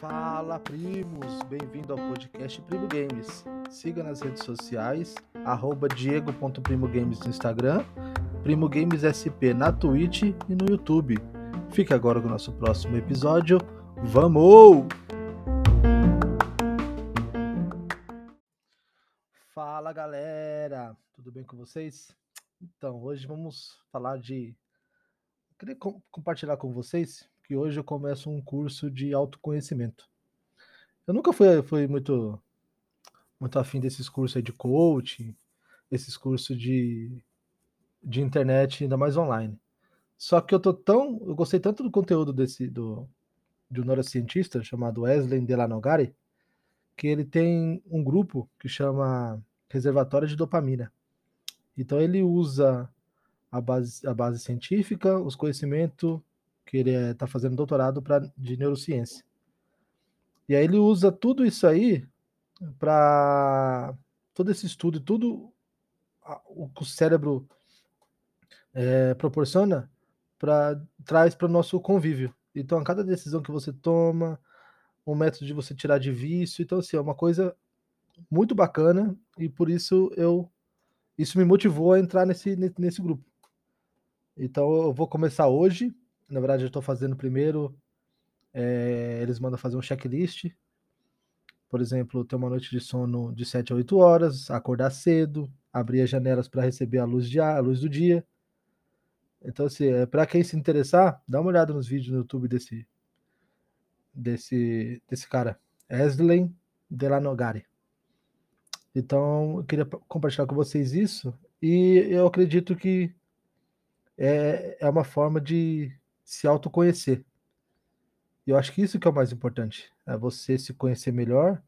Fala, primos! Bem-vindo ao podcast Primo Games. Siga nas redes sociais, diego.primogames no Instagram, Primo Games SP na Twitch e no YouTube. Fique agora com o nosso próximo episódio. Vamos! Fala, galera! Tudo bem com vocês? Então, hoje vamos falar de... Queria com- compartilhar com vocês que hoje eu começo um curso de autoconhecimento. Eu nunca fui, fui muito muito afim desses cursos de coaching, esses cursos de, de internet, ainda mais online. Só que eu tô tão, eu gostei tanto do conteúdo desse do de um neurocientista chamado Wesley Delanogari, que ele tem um grupo que chama Reservatório de Dopamina. Então ele usa a base, a base científica, os conhecimentos que ele está fazendo doutorado pra, de neurociência. E aí ele usa tudo isso aí para todo esse estudo, tudo a- o que o cérebro eh, proporciona para traz para o nosso convívio. Então, a cada decisão que você toma, um método de você tirar de vício, então assim, é uma coisa muito bacana e por isso eu isso me motivou a entrar nesse ne- nesse grupo. Então eu vou começar hoje. Na verdade, eu estou fazendo primeiro. eh, eles mandam fazer um checklist. Por exemplo, ter uma noite de sono de 7 a 8 horas, acordar cedo, abrir as janelas para receber a luz, de, a luz do dia. Então, assim, é, para quem se interessar, dá uma olhada nos vídeos no YouTube desse, desse, desse cara, Eslen Delanogari. Então, eu queria pa- compartilhar com vocês isso e eu acredito que é, é uma forma de se autoconhecer. E eu acho que isso que é o mais importante, é você se conhecer melhor,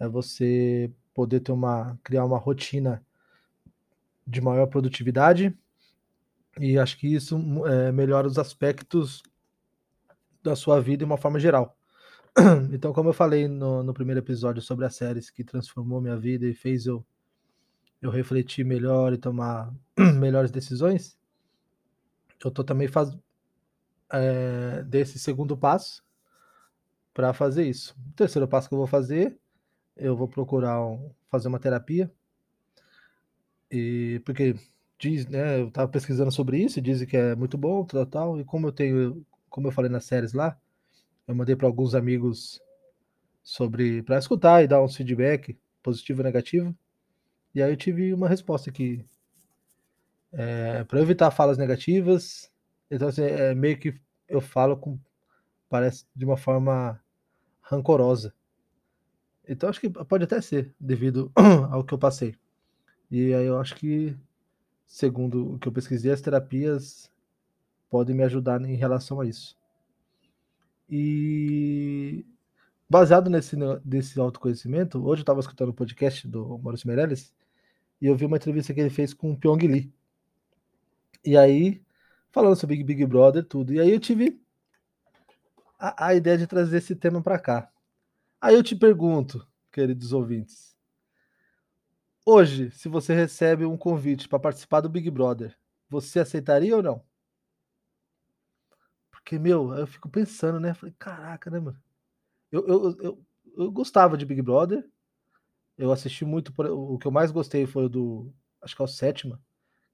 é você poder ter uma, criar uma rotina de maior produtividade e acho que isso é, melhora os aspectos da sua vida de uma forma geral. Então, como eu falei no, no primeiro episódio sobre as séries que transformou minha vida e fez eu, eu refletir melhor e tomar melhores decisões, eu tô também faz, é, desse segundo passo para fazer isso. O terceiro passo que eu vou fazer, eu vou procurar um- fazer uma terapia, e porque diz, né, eu tava pesquisando sobre isso, dizem que é muito bom, tal, tal, e como eu tenho, como eu falei nas séries lá, eu mandei para alguns amigos sobre para escutar e dar uns feedback positivo e negativo. E aí eu tive uma resposta que é, para evitar falas negativas, então assim, é meio que eu falo com parece de uma forma rancorosa. Então acho que pode até ser devido ao que eu passei. E aí eu acho que segundo o que eu pesquisei, as terapias podem me ajudar em relação a isso. E baseado nesse, ne- desse autoconhecimento, hoje eu estava escutando o podcast do Maurício Meirelles e eu vi uma entrevista que ele fez com o Pyong Lee. E aí, falando sobre Big Brother, tudo. E aí eu tive a, a ideia de trazer esse tema para cá. Aí eu te pergunto, queridos ouvintes, hoje, se você recebe um convite para participar do Big Brother, você aceitaria ou não? Porque, meu, eu fico pensando, né? Falei, caraca, né, mano? Eu, eu, eu, eu gostava de Big Brother. Eu assisti muito. O que eu mais gostei foi o do. Acho que é o sétima,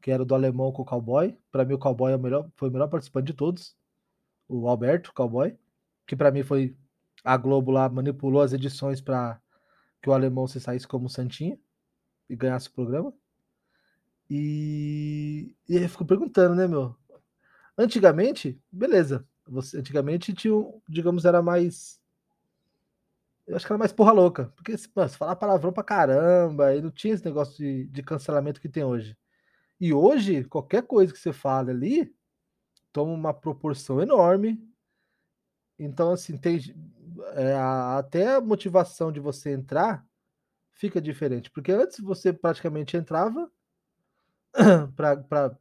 que era do alemão com o cowboy. Pra mim, o cowboy é o melhor, foi o melhor participante de todos. O Alberto, o cowboy. Que pra mim foi. A Globo lá manipulou as edições pra que o alemão se saísse como Santinha e ganhasse o programa. E, e eu fico perguntando, né, meu? Antigamente, beleza. Você, antigamente tinha, digamos, era mais. Eu acho que era mais porra louca. Porque mano, você falava palavrão pra caramba, e não tinha esse negócio de, de cancelamento que tem hoje. E hoje, qualquer coisa que você fala ali toma uma proporção enorme. Então, assim, tem é, até a motivação de você entrar fica diferente. Porque antes você praticamente entrava para,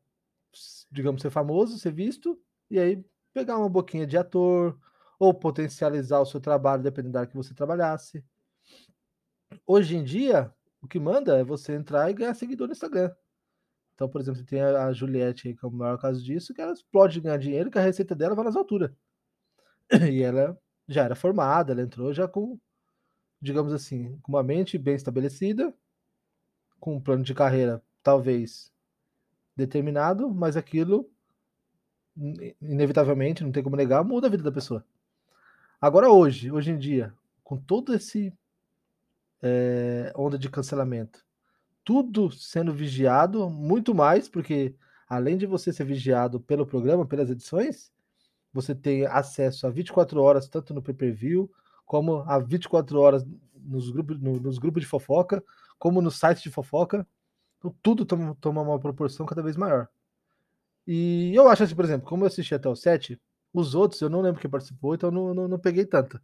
digamos, ser famoso, ser visto, e aí pegar uma boquinha de ator, ou potencializar o seu trabalho, dependendo da área que você trabalhasse. Hoje em dia, o que manda é você entrar e ganhar seguidor no Instagram. Então, por exemplo, tem a Juliette, que é o maior caso disso, que ela explode de ganhar dinheiro, que a receita dela vai nas alturas. E ela já era formada, ela entrou já com, digamos assim, com uma mente bem estabelecida, com um plano de carreira talvez determinado, mas aquilo inevitavelmente, não tem como negar, muda a vida da pessoa. Agora hoje, hoje em dia, com todo esse é, onda de cancelamento, tudo sendo vigiado, muito mais, porque além de você ser vigiado pelo programa, pelas edições, você tem acesso a 24 horas, tanto no pay-per-view, como a 24 horas nos grupos, no, nos grupos de fofoca, como no site de fofoca. Então, tudo toma, toma uma proporção cada vez maior. E eu acho assim, por exemplo, como eu assisti até o 7, os outros eu não lembro quem participou, então não, não, não peguei tanto.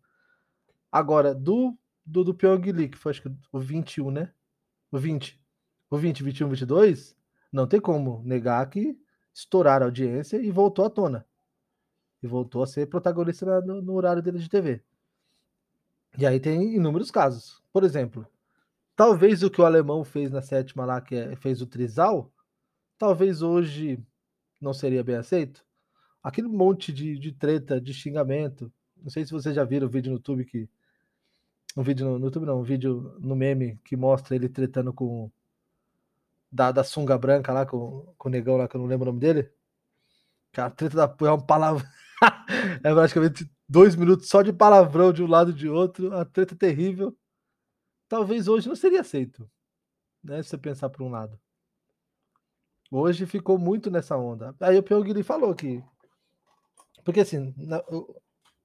Agora, do, do, do Pyong Lee, que foi acho que o 21, né? O 20. O 20, 21, 22, não tem como negar que estouraram a audiência e voltou à tona. E voltou a ser protagonista no, no horário dele de TV. E aí tem inúmeros casos. Por exemplo, talvez o que o alemão fez na sétima lá, que é, fez o Trisal, talvez hoje não seria bem aceito? Aquele monte de, de treta, de xingamento. Não sei se vocês já viram o vídeo no YouTube que. Um vídeo no, no YouTube, não, um vídeo no meme que mostra ele tretando com. Da, da sunga branca lá, com, com o negão lá, que eu não lembro o nome dele. Que a treta da. É uma palavra. é praticamente dois minutos só de palavrão de um lado e de outro. A treta terrível. Talvez hoje não seria aceito. Né, se você pensar por um lado. Hoje ficou muito nessa onda. Aí o Pyongyi falou que. Porque assim, na,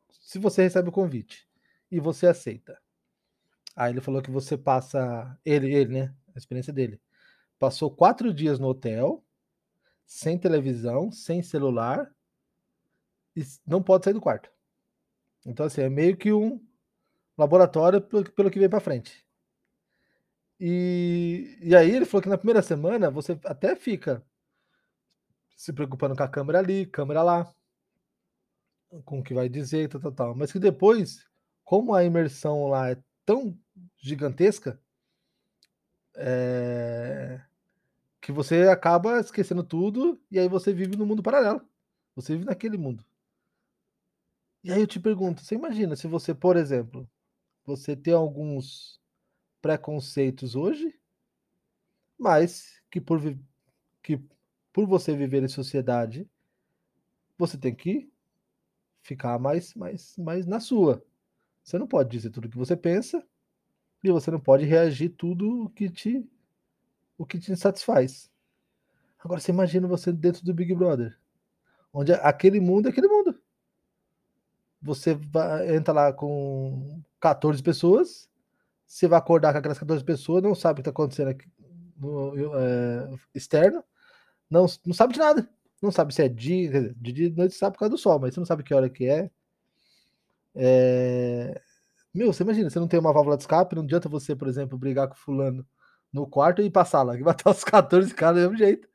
se você recebe o convite e você aceita, aí ele falou que você passa. Ele, ele, né? A experiência dele. Passou quatro dias no hotel, sem televisão, sem celular, e não pode sair do quarto. Então, assim, é meio que um laboratório pelo, que vem para frente. E, e aí ele falou que na primeira semana você até fica se preocupando com a câmera ali, câmera lá, com o que vai dizer, tal, tal, tal. Mas que depois, como a imersão lá é tão gigantesca, é... que você acaba esquecendo tudo e aí você vive no mundo paralelo. Você vive naquele mundo. E aí eu te pergunto, você imagina se você, por exemplo, você tem alguns preconceitos hoje, mas que por, que por você viver em sociedade, você tem que ficar mais, mais, mais na sua. Você não pode dizer tudo o que você pensa e você não pode reagir tudo o que te o que te satisfaz. Agora você imagina você dentro do Big Brother, onde aquele mundo é aquele mundo. Você vai, entra lá com 14 pessoas você vai acordar com aquelas 14 pessoas, não sabe o que está acontecendo aqui no é, externo, não, não sabe de nada. Não sabe se é dia, de dia de noite sabe por causa do sol, mas você não sabe que hora que é. é. Meu, você imagina, você não tem uma válvula de escape, não adianta você, por exemplo, brigar com fulano no quarto e pra sala, vai estar os 14 caras do mesmo jeito.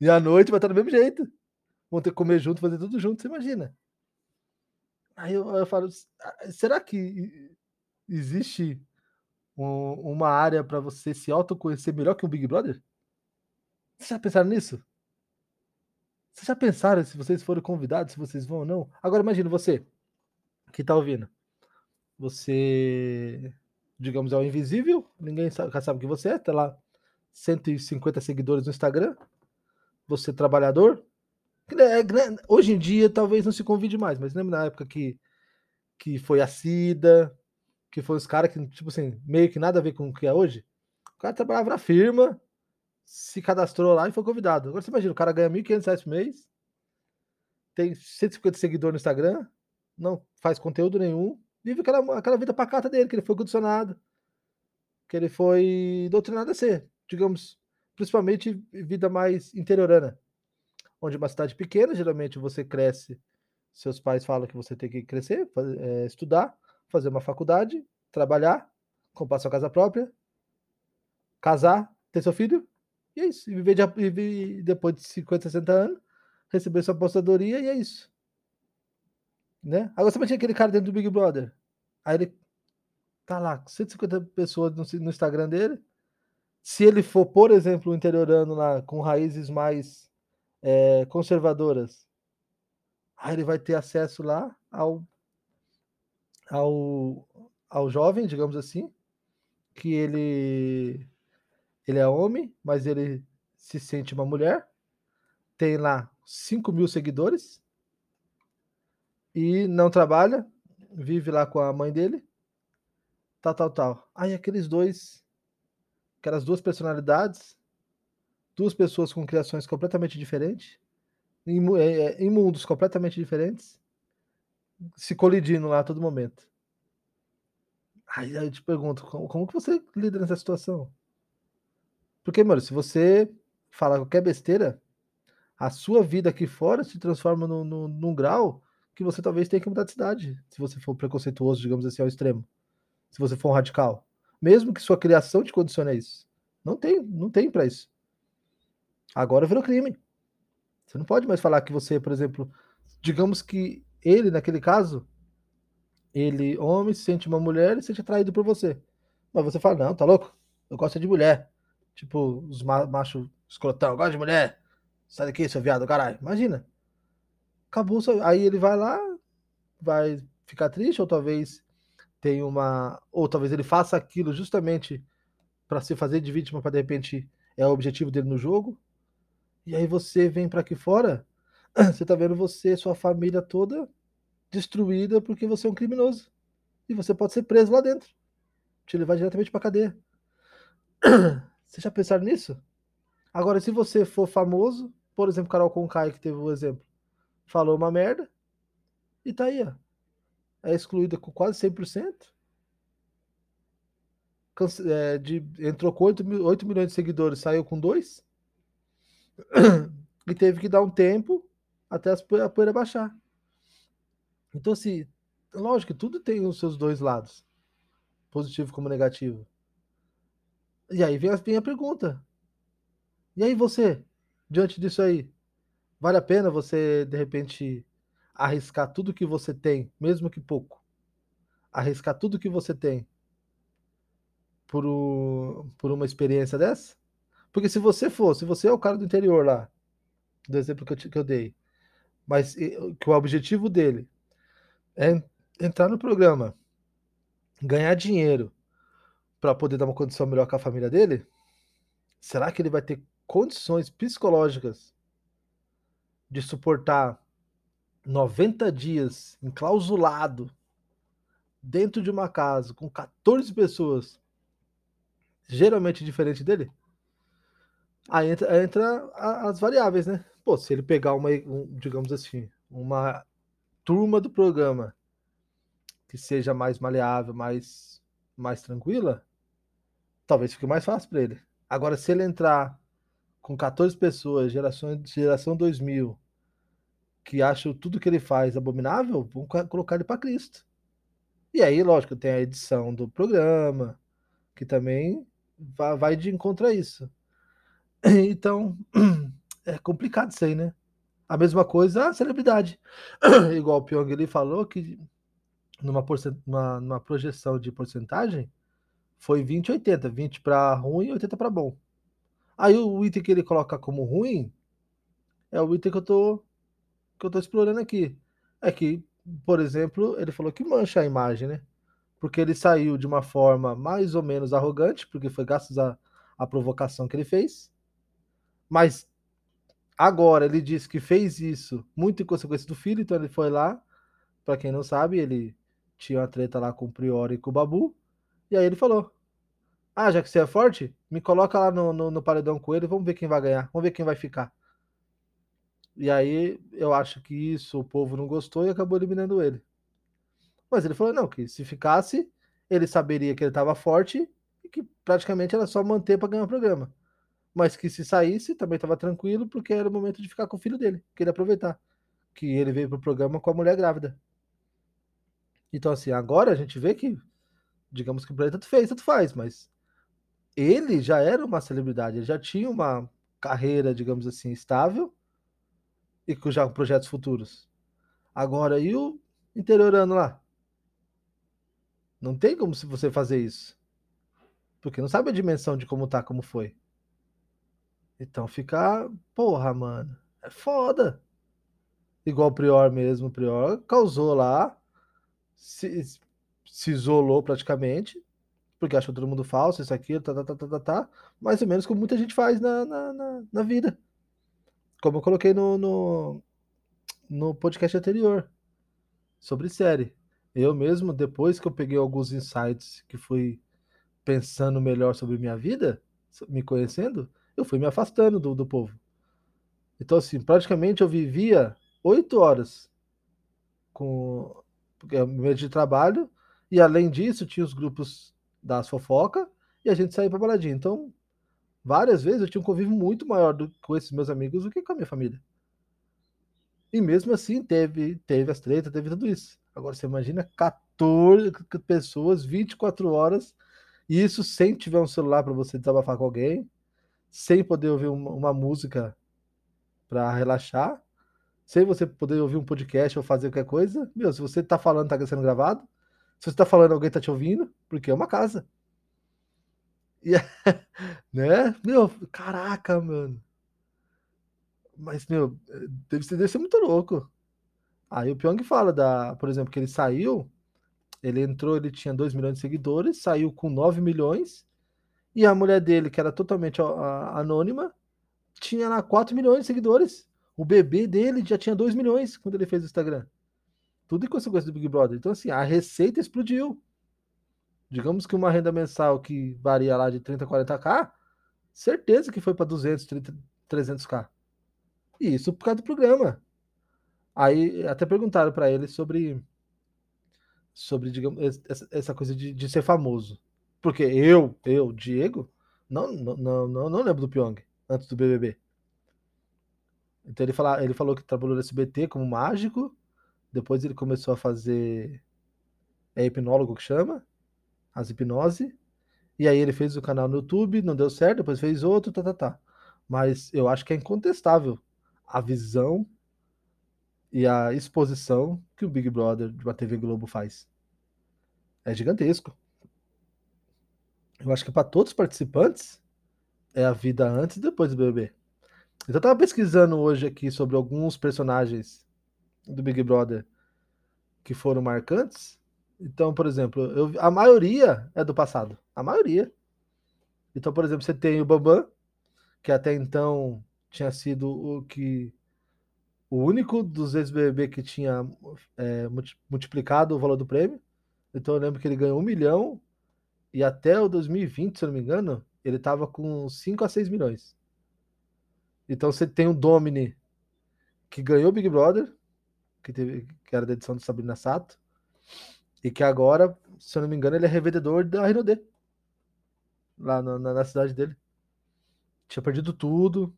E à noite vai estar do mesmo jeito. Vão ter que comer junto, fazer tudo junto, você imagina. Aí eu, eu falo, ah, será que existe um, uma área para você se autoconhecer melhor que o Big Brother? Vocês já pensaram nisso? Vocês já pensaram se vocês forem convidados, se vocês vão ou não? Agora imagina você que tá ouvindo. Você, digamos, é o invisível, ninguém sabe, sabe que você é, tá lá 150 seguidores no Instagram. Você é trabalhador. É, hoje em dia talvez não se convide mais, mas lembra na época que, que foi a Cida, que foi os caras que, tipo assim, meio que nada a ver com o que é hoje. O cara trabalhava na firma, se cadastrou lá e foi convidado. Agora você imagina, o cara ganha R$ 1.500 por mês, tem 150 seguidores no Instagram, não faz conteúdo nenhum, vive aquela, aquela vida pacata dele, que ele foi condicionado, que ele foi doutrinado a ser, digamos, principalmente vida mais interiorana. Onde uma cidade pequena, geralmente você cresce, seus pais falam que você tem que crescer, é, estudar, fazer uma faculdade, trabalhar, comprar sua casa própria, casar, ter seu filho, e é isso. E viver, de, viver depois de 50, 60 anos, receber sua aposentadoria e é isso. Né? Agora você imagina aquele cara dentro do Big Brother. Aí ele tá lá, 150 pessoas no, no Instagram dele, Se ele for, por exemplo, interiorano lá com raízes mais é, conservadoras, aí ele vai ter acesso lá ao, ao, ao jovem, digamos assim, que ele, ele é homem, mas ele se sente uma mulher, tem lá 5 mil seguidores e não trabalha, vive lá com a mãe dele, tal, tal, tal. Aí aqueles dois, aquelas duas personalidades, duas pessoas com criações completamente diferentes, em, é, em mundos completamente diferentes, se colidindo lá a todo momento. Aí eu te pergunto, como, como que você lida nessa situação? Porque, mano, se você falar qualquer besteira, a sua vida aqui fora se transforma no, no, num grau que você talvez tenha que mudar de cidade, se você for preconceituoso, digamos assim, ao extremo. Se você for um radical. Mesmo que sua criação te condicione a isso. Não tem, não tem para isso. Agora virou crime. Você não pode mais falar que você, por exemplo, digamos que ele, naquele caso, ele, homem, se sente uma mulher e se sente atraído por você. Mas você fala, não, tá louco? Eu gosto de mulher. Tipo, os machos escrotão, eu gosto de mulher. Sai daqui, seu viado, caralho. Imagina. Acabou. Aí ele vai lá, vai ficar triste, ou talvez tenha uma. Ou talvez ele faça aquilo justamente para se fazer de vítima, para de repente é o objetivo dele no jogo. E aí você vem para aqui fora, você tá vendo você, sua família toda destruída porque você é um criminoso. E você pode ser preso lá dentro. Te levar diretamente pra cadeia. Vocês já pensaram nisso? Agora, se você for famoso, por exemplo, Carol Conkai, que teve o um exemplo, falou uma merda, e tá aí, ó. É excluída com quase 100%. Cance é, de, entrou com 8, mil, 8 milhões de seguidores, saiu com 2. e teve que dar um tempo até a poeira baixar. Então, assim, lógico que tudo tem os seus dois lados, positivo como negativo. E aí vem a, vem a pergunta: e aí você, diante disso aí, vale a pena você, de repente, arriscar tudo que você tem, mesmo que pouco? Arriscar tudo que você tem por, o, por uma experiência dessa? Porque se você for, se você é o cara do interior lá, do exemplo que eu, que eu dei, mas que o objetivo dele é entrar no programa, ganhar dinheiro para poder dar uma condição melhor com a família dele, será que ele vai ter condições psicológicas de suportar 90 dias enclausulado dentro de uma casa com 14 pessoas, geralmente diferente dele? Aí entra, entra as variáveis, né? Pô, se ele pegar uma, um, digamos assim, uma turma do programa que seja mais maleável, mais, mais tranquila, talvez fique mais fácil para ele. Agora, se ele entrar com 14 pessoas, geração, geração 2000, que acham tudo que ele faz abominável, vão colocar ele para Cristo. E aí, lógico, tem a edição do programa, que também vai de encontro a isso. Então, é complicado isso aí, né? A mesma coisa a celebridade. Igual o Pyong ele falou que numa, numa, numa projeção de porcentagem foi 20 80, 20 para ruim e 80 para bom. Aí o item que ele coloca como ruim é o item que eu tô que eu tô explorando aqui. É que, por exemplo, ele falou que mancha a imagem, né? Porque ele saiu de uma forma mais ou menos arrogante, porque foi graças à, à provocação que ele fez. Mas Agora, ele disse que fez isso muito em consequência do filho, então ele foi lá. Para quem não sabe, ele tinha uma treta lá com o Priori e com o Babu. E aí ele falou: Ah, já que você é forte, me coloca lá no, no, no paredão com ele, vamos ver quem vai ganhar, vamos ver quem vai ficar. E aí eu acho que isso o povo não gostou e acabou eliminando ele. Mas ele falou: não, que se ficasse, ele saberia que ele estava forte e que praticamente era só manter para ganhar o programa mas que se saísse também estava tranquilo, porque era o momento de ficar com o filho dele, queria aproveitar. Que ele veio pro programa com a mulher grávida. Então, assim, agora a gente vê que, digamos que o Breno tanto fez, tanto faz, mas ele já era uma celebridade, ele já tinha uma carreira, digamos assim, estável e com já projetos futuros. Agora, e o interiorano lá? Não tem como você fazer isso. Porque não sabe a dimensão de como tá, como foi. Então fica, porra, mano, é foda. Igual o Prior mesmo, o Prior causou lá, se, se isolou praticamente, porque achou todo mundo falso, isso aqui, tá, tá, tá, tá, tá, tá, mais ou menos como muita gente faz na, na, na, na vida. Como eu coloquei no, no, no podcast anterior, sobre série. Eu mesmo, depois que eu peguei alguns insights que fui pensando melhor sobre minha vida, me conhecendo, eu fui me afastando do, do povo. Então, assim, praticamente eu vivia oito horas com é meio de trabalho, e além disso, tinha os grupos das fofoca e a gente saía pra baladinha. Então, várias vezes eu tinha um convívio muito maior do, com esses meus amigos do que com a minha família. E mesmo assim, teve, teve as tretas, teve tudo isso. Agora, você imagina 14 pessoas, 24 horas, e isso sem tiver um celular para você desabafar com alguém, sem poder ouvir uma, uma música para relaxar, sem você poder ouvir um podcast ou fazer qualquer coisa. Meu, se você tá falando, tá sendo gravado. Se você tá falando, alguém tá te ouvindo, porque é uma casa. E, né? Meu, caraca, mano. Mas, meu, deve ser, deve ser muito louco. Aí o Pyong fala, da, por exemplo, que ele saiu, ele entrou, ele tinha 2 milhões de seguidores, saiu com 9 milhões, e a mulher dele, que era totalmente anônima, tinha lá 4 milhões de seguidores. O bebê dele já tinha 2 milhões quando ele fez o Instagram. Tudo em consequência do Big Brother. Então, assim, a receita explodiu. Digamos que uma renda mensal que varia lá de 30 a 40k, certeza que foi para 200, 300k. E isso por causa do programa. Aí até perguntaram para ele sobre sobre digamos essa, coisa de, de, ser famoso. Porque eu, eu, Diego, não não, não, não lembro do Pyong antes do BBB. Então ele, fala, ele falou que trabalhou no SBT como mágico, depois ele começou a fazer é hipnólogo que chama, as hipnose, e aí ele fez o canal no YouTube, não deu certo, depois fez outro, tá, tá, tá. Mas eu acho que é incontestável a visão e a exposição que o Big Brother de uma TV Globo faz. É gigantesco. Eu acho que para todos os participantes é a vida antes e depois do BBB. Então eu tava pesquisando hoje aqui sobre alguns personagens do Big Brother que foram marcantes. Então, por exemplo, eu, a maioria é do passado. A maioria. Então, por exemplo, você tem o Bambam, que até então tinha sido o que o único dos ex-BBB que tinha é, multiplicado o valor do prêmio. Então eu lembro que ele ganhou um milhão e até o 2020, se eu não me engano, ele estava com 5 a 6 milhões. Então você tem o Domini, que ganhou o Big Brother, que, teve, que era da edição do Sabrina Sato, e que agora, se eu não me engano, ele é revendedor da Renaudet, lá na, na, na cidade dele. Tinha perdido tudo,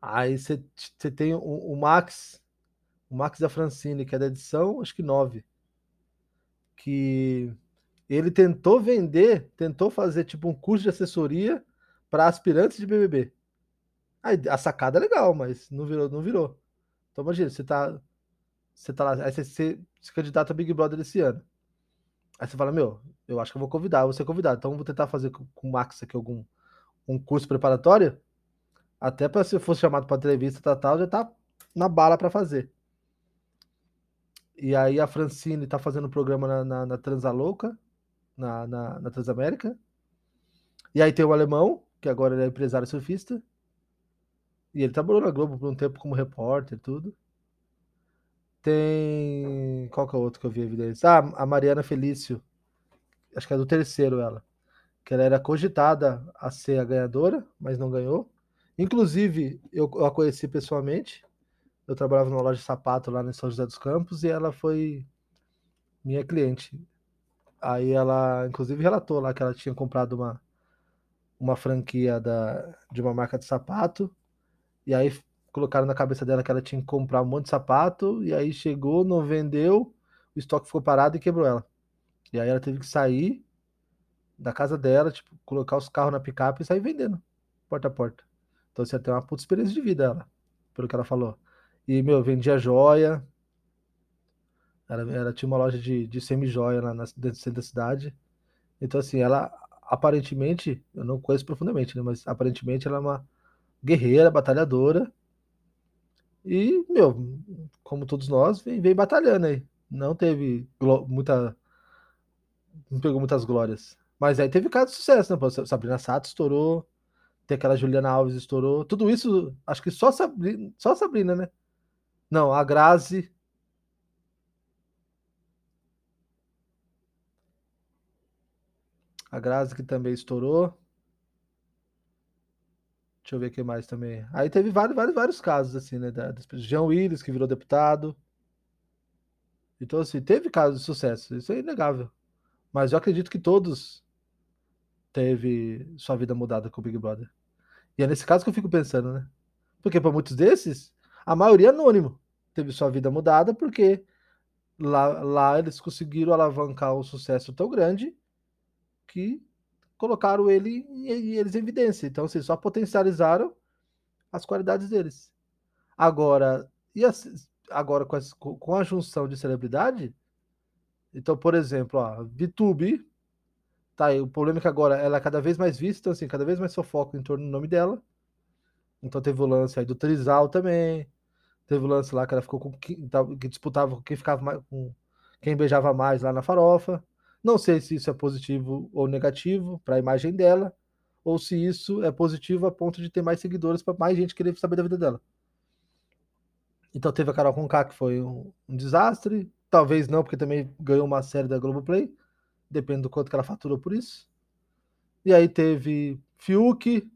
Aí você tem o, o, Max, o Max da Francine, que é da edição, acho que 9. Que ele tentou vender, tentou fazer tipo um curso de assessoria para aspirantes de BBB. Aí a sacada é legal, mas não virou, não virou. Então imagina, você tá você tá lá, aí você, você se candidata a Big Brother esse ano. Aí você fala, meu, eu acho que eu vou convidar, eu vou ser convidado. Então eu vou tentar fazer com, com o Max aqui algum um curso preparatório até para se fosse chamado para entrevista tal, tal, já tá na bala para fazer. E aí a Francine tá fazendo programa na, na, na Transalouca, na, na, na, Transamérica. E aí tem o alemão, que agora ele é empresário surfista. E ele trabalhou na Globo por um tempo como repórter tudo. Tem. Qual que é o outro que eu vi evidência? Ah, a Mariana Felício. Acho que é do terceiro ela. Que ela era cogitada a ser a ganhadora, mas não ganhou. Inclusive, eu, a conheci pessoalmente. Eu trabalhava numa loja de sapato lá em São José dos Campos e ela foi minha cliente. Aí ela, inclusive, relatou lá que ela tinha comprado uma, uma franquia da, de uma marca de sapato. E aí colocaram na cabeça dela que ela tinha que comprar um monte de sapato. E aí chegou, não vendeu, o estoque ficou parado e quebrou ela. E aí ela teve que sair da casa dela, tipo, colocar os carros na picape e sair vendendo, porta a porta. Então você tem uma puta experiência de vida, ela, pelo que ela falou. E, meu, vendia joia. Ela, ela tinha uma loja de, de semi-joia lá na, dentro da cidade. Então, assim, ela aparentemente, eu não conheço profundamente, né? Mas aparentemente ela é uma guerreira, batalhadora. E, meu, como todos nós, vem, vem batalhando aí. Não teve muita. Não pegou muitas glórias. Mas aí teve caso de sucesso, né? Sabrina Sato estourou. Tem aquela Juliana Alves estourou. Tudo isso, acho que só Sabrina, só Sabrina, né? Não, a Grazi. A Grazi que também estourou. Deixa eu ver o que mais também. Aí teve vários, vários, vários casos, assim, né? Da, Jean Willis, que virou deputado. Então, assim, teve casos de sucesso. Isso é inegável. Mas eu acredito que todos teve sua vida mudada com o Big Brother. E é nesse caso que eu fico pensando, né? Porque para muitos desses, a maioria é anônimo teve sua vida mudada porque lá, lá eles conseguiram alavancar um sucesso tão grande que colocaram ele e eles em evidência. Então, assim, só potencializaram as qualidades deles. Agora, e agora com, as, com a junção de celebridade, então, por exemplo, a VTube, tá aí, o problema é que agora ela é cada vez mais vista, então, assim, cada vez mais fofoca em torno do nome dela. Então teve o lance aí do Trizal também. Teve o lance lá que ela ficou com que, que disputava quem ficava mais, com quem beijava mais lá na farofa. Não sei se isso é positivo ou negativo para a imagem dela, ou se isso é positivo a ponto de ter mais seguidores para mais gente querer saber da vida dela. Então teve a Carol Conká, que foi um, um, desastre. Talvez não, porque também ganhou uma série da Globoplay. Depende do quanto que ela faturou por isso. E aí teve Fiuk.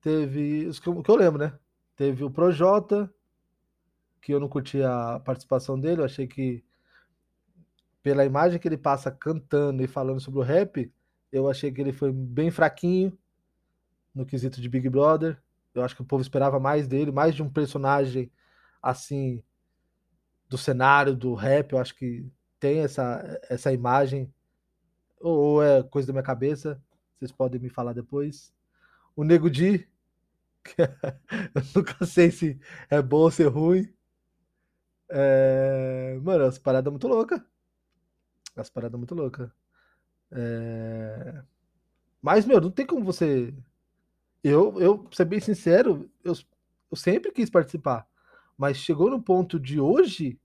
Teve. Os que eu, que eu lembro, né? Teve o Projota. Que eu não curti a participação dele. Eu achei que pela imagem que ele passa cantando e falando sobre o rap, eu achei que ele foi bem fraquinho no quesito de Big Brother. Eu acho que o povo esperava mais dele, mais de um personagem assim do cenário do rap. Eu acho que tem essa, essa imagem, ou, é coisa da minha cabeça. Vocês podem me falar depois. O Nego Di, eu nunca sei se é bom ou se é ruim. É... Mano, as paradas muito loucas. As paradas muito loucas. É... Mas, meu, não tem como você. Eu, eu pra ser bem sincero, eu, eu sempre quis participar. Mas chegou no ponto de hoje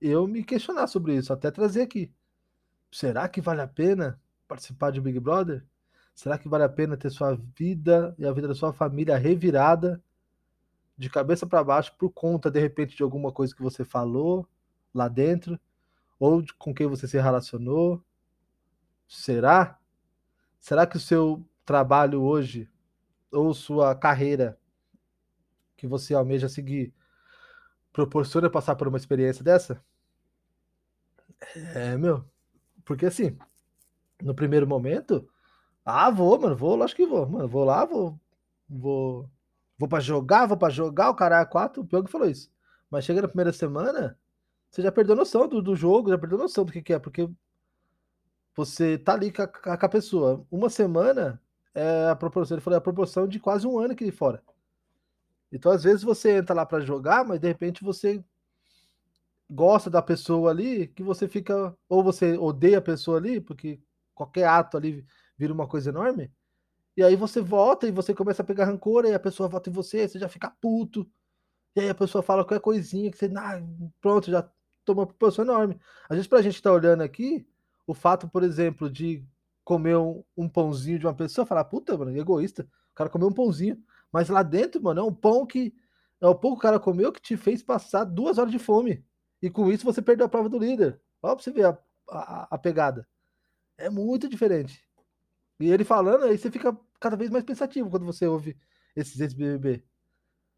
eu me questionar sobre isso, até trazer aqui. Será que vale a pena participar de Big Brother? Será que vale a pena ter sua vida e a vida da sua família revirada de cabeça para baixo por conta, de repente, de alguma coisa que você falou lá dentro? Ou com quem você se relacionou? Será? Será que o seu trabalho hoje ou sua carreira que você almeja seguir proporciona passar por uma experiência dessa? É, meu. Porque assim, no primeiro momento, ah, vou, mano, vou, acho que vou, mano, vou lá, vou, vou, vou para jogar, vou para jogar o cara quatro, o que falou isso. Mas chega na primeira semana, você já perdeu noção do, do jogo, já perdeu noção do que, que é, porque você tá ali com a, com a pessoa. Uma semana é a proporção, ele falou, é a proporção de quase um ano aqui fora. Então, às vezes, você entra lá para jogar, mas de repente você gosta da pessoa ali, que você fica. Ou você odeia a pessoa ali, porque qualquer ato ali vira uma coisa enorme. E aí você volta e você começa a pegar rancor, e a pessoa vota em você, você já fica puto. E aí a pessoa fala qualquer coisinha que você. Ah, pronto, já toma uma proporção enorme. Às vezes, para a gente estar tá olhando aqui, o fato, por exemplo, de comer um, um, pãozinho de uma pessoa, falar, puta, mano, egoísta, o cara comeu um pãozinho. Mas lá dentro, mano, é um pão que. É o pão que o cara comeu que te fez passar duas horas de fome. E com isso você perdeu a prova do líder. Olha pra você ver a, a, a pegada. É muito diferente. E ele falando, aí você fica cada vez mais pensativo quando você ouve esses ex-BBB.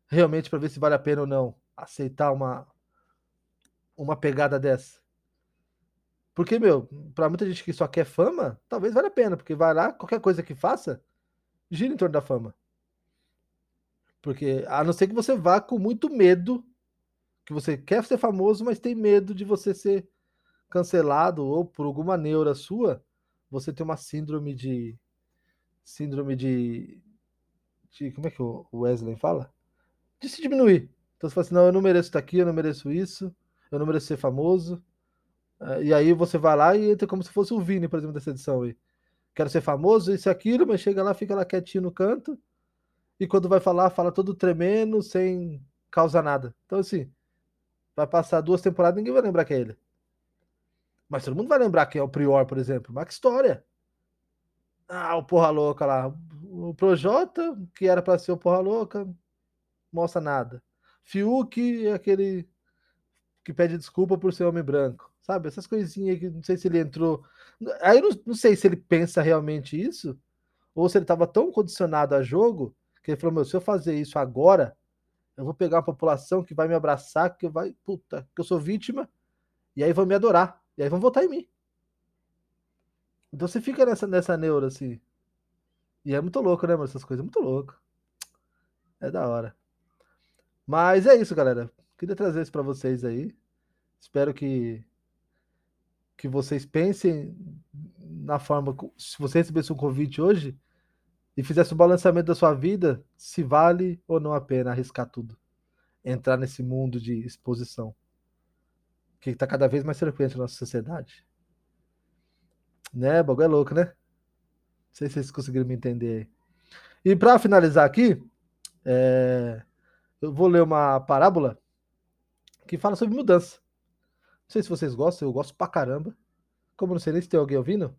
Realmente, para ver se vale a pena ou não aceitar uma, uma pegada dessa. Porque, meu, pra muita gente que só quer fama, talvez valha a pena, porque vai lá, qualquer coisa que faça, gira em torno da fama. Porque, a não ser que você vá com muito medo, que você quer ser famoso, mas tem medo de você ser cancelado ou por alguma neura sua, você tem uma síndrome de. Síndrome de. de como é que o Wesley fala? De se diminuir. Então você fala assim: não, eu não mereço estar aqui, eu não mereço isso eu não mereço ser famoso. Uh, e aí você vai lá e entra como se fosse o Vini, por exemplo, dessa edição aí. quero ser famoso, isso e aquilo, mas chega lá, fica lá quietinho no canto, e quando vai falar, fala todo tremendo, sem causar nada. Então, assim, vai passar duas temporadas, ninguém vai lembrar que é ele. Mas todo mundo vai lembrar quem é o Prior, por exemplo. Mas que história! Ah, o Porra Louca lá. O Projota, que era para ser o Porra Louca, mostra nada. Fiuk é aquele que pede desculpa por ser homem branco. Sabe? Essas coisinhas que não sei se ele entrou. Aí eu não, não sei se ele pensa realmente isso, ou se ele estava tão condicionado a jogo que ele falou: Meu, se eu fazer isso agora, eu vou pegar uma população que vai me abraçar, que vai, puta, que eu sou vítima, e aí vão me adorar, e aí vão votar em mim. Então você fica nessa, nessa neura assim. E é muito louco, né, mano? Essas coisas, é muito louco. É da hora. Mas é isso, galera. Queria trazer isso para vocês aí. Espero que que vocês pensem na forma se você recebesse um convite hoje e fizesse um balanceamento da sua vida, se vale ou não a pena arriscar tudo. Entrar nesse mundo de exposição que está cada vez mais frequente na nossa sociedade. Né? O bagulho é louco, né? Não sei se vocês conseguiram me entender aí. E para finalizar aqui, é... eu vou ler uma parábola que fala sobre mudança. Não sei se vocês gostam, eu gosto pra caramba. Como não sei nem se tem alguém ouvindo,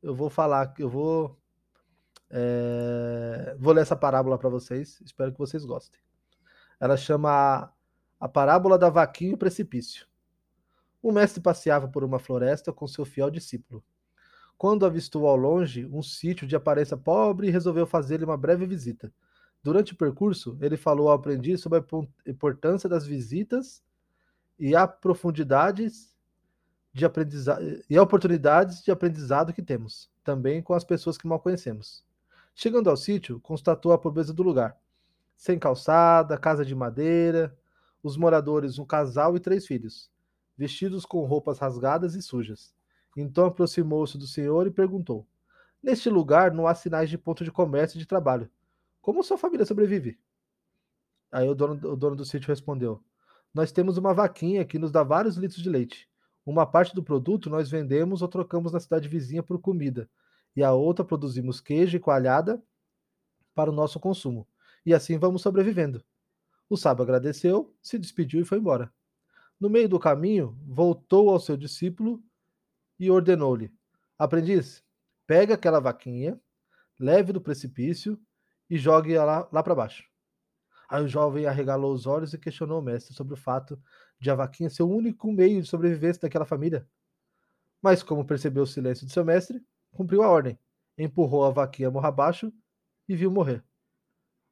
eu vou falar, eu vou é... vou ler essa parábola para vocês. Espero que vocês gostem. Ela chama a parábola da vaquinha e o precipício. O mestre passeava por uma floresta com seu fiel discípulo. Quando avistou ao longe um sítio de aparência pobre, resolveu fazer-lhe uma breve visita. Durante o percurso, ele falou ao aprendiz sobre a importância das visitas e a profundidades de aprendizado e oportunidades de aprendizado que temos, também com as pessoas que mal conhecemos. Chegando ao sítio, constatou a pobreza do lugar. Sem calçada, casa de madeira, os moradores, um casal e três filhos, vestidos com roupas rasgadas e sujas. Então aproximou-se do senhor e perguntou: Neste lugar não há sinais de ponto de comércio e de trabalho. Como sua família sobrevive? Aí o dono, o dono do sítio respondeu: Nós temos uma vaquinha que nos dá vários litros de leite. Uma parte do produto nós vendemos ou trocamos na cidade vizinha por comida, e a outra produzimos queijo e coalhada para o nosso consumo. E assim vamos sobrevivendo. O sábio agradeceu, se despediu e foi embora. No meio do caminho, voltou ao seu discípulo e ordenou-lhe: Aprendiz, pegue aquela vaquinha, leve do precipício e jogue-a lá, lá para baixo. Aí o jovem arregalou os olhos e questionou o mestre sobre o fato de a vaquinha ser o único meio de sobrevivência daquela família. Mas, como percebeu o silêncio de seu mestre, cumpriu a ordem, empurrou a vaquinha morra abaixo e viu morrer.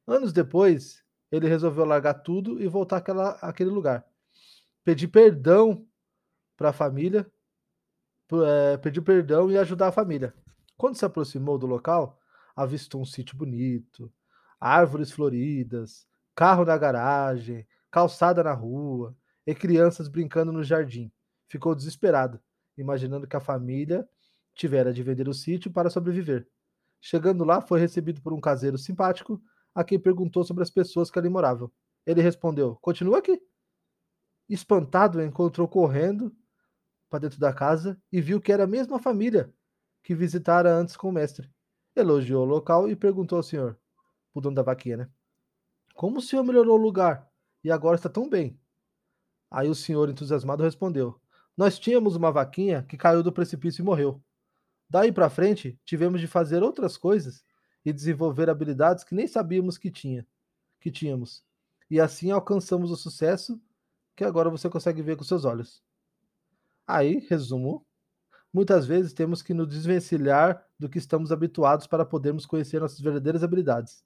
Anos depois, ele resolveu largar tudo e voltar àquela, àquele lugar. Pedir perdão para a família é, pediu perdão e ajudar a família. Quando se aproximou do local, avistou um sítio bonito, árvores floridas, carro na garagem, calçada na rua e crianças brincando no jardim. Ficou desesperado, imaginando que a família tivera de vender o sítio para sobreviver. Chegando lá, foi recebido por um caseiro simpático, a quem perguntou sobre as pessoas que ali moravam. Ele respondeu: Continua aqui. Espantado, encontrou correndo para dentro da casa e viu que era a mesma família que visitara antes com o mestre. Elogiou o local e perguntou ao senhor, o dono da vaquinha, né? Como o senhor melhorou o lugar e agora está tão bem? Aí o senhor, entusiasmado, respondeu: Nós tínhamos uma vaquinha que caiu do precipício e morreu. Daí para frente, tivemos de fazer outras coisas e desenvolver habilidades que nem sabíamos que tinha, que tínhamos. E assim alcançamos o sucesso que agora você consegue ver com seus olhos. Aí, resumo, muitas vezes temos que nos desvencilhar do que estamos habituados para podermos conhecer nossas verdadeiras habilidades.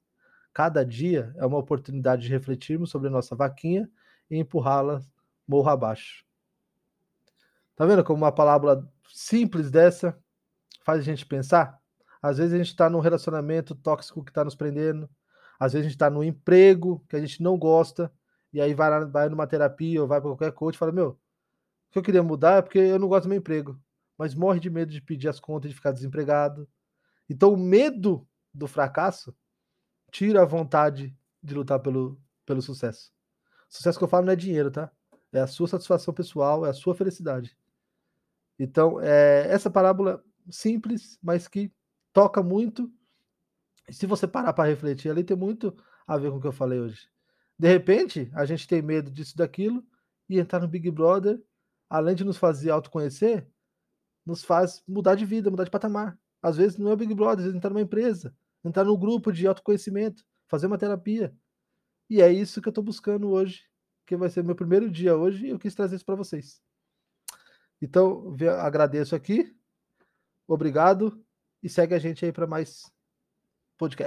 Cada dia é uma oportunidade de refletirmos sobre a nossa vaquinha e empurrá-la morro abaixo. Tá vendo como uma palavra simples dessa faz a gente pensar? Às vezes a gente está num relacionamento tóxico que está nos prendendo, às vezes a gente está num emprego que a gente não gosta, e aí vai, vai numa terapia ou vai para qualquer coach e fala: Meu, que eu queria mudar é porque eu não gosto do meu emprego, mas morre de medo de pedir as contas e de ficar desempregado. Então, o medo do fracasso tira a vontade de lutar pelo, pelo sucesso. Sucesso que eu falo não é dinheiro, tá? É a sua satisfação pessoal, é a sua felicidade. Então, é essa parábola simples, mas que toca muito. E se você parar para refletir ali, tem muito a ver com o que eu falei hoje. De repente, a gente tem medo disso, daquilo, e entrar no Big Brother, além de nos fazer autoconhecer, nos faz mudar de vida, mudar de patamar. Às vezes não é o Big Brother, às vezes entrar numa empresa, entrar num grupo de autoconhecimento, fazer uma terapia. E é isso que eu estou buscando hoje, que vai ser meu primeiro dia hoje, e eu quis trazer isso para vocês. Então, agradeço aqui, obrigado, e segue a gente aí para mais podcast.